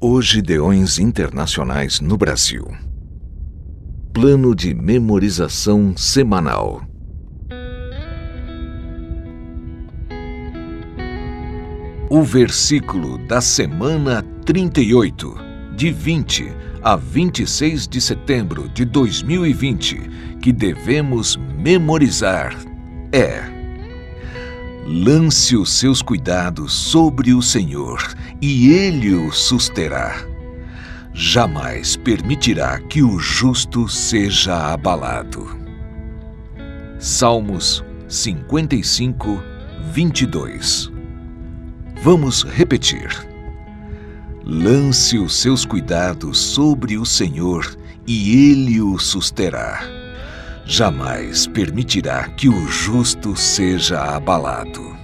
Hoje Deões Internacionais no Brasil. Plano de memorização semanal. O versículo da semana 38, de 20 a 26 de setembro de 2020, que devemos memorizar é: Lance os seus cuidados sobre o Senhor, e ele o susterá. Jamais permitirá que o justo seja abalado. Salmos 55, 22 Vamos repetir. Lance os seus cuidados sobre o Senhor, e ele o susterá jamais permitirá que o justo seja abalado.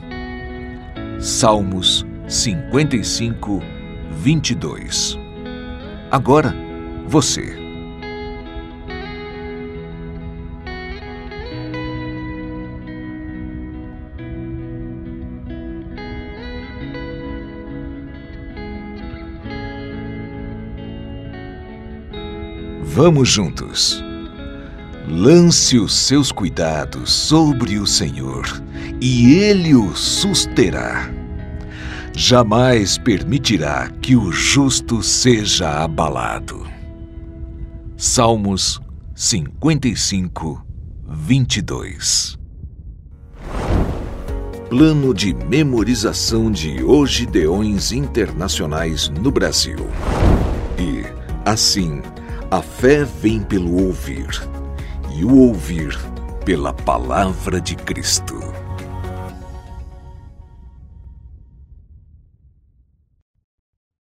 Salmos 55, 22 Agora, você. Vamos juntos. Lance os seus cuidados sobre o Senhor, e ele o susterá. Jamais permitirá que o justo seja abalado. Salmos 55, 22 Plano de memorização de Hoje Deões Internacionais no Brasil. E, assim, a fé vem pelo ouvir e o ouvir pela palavra de Cristo.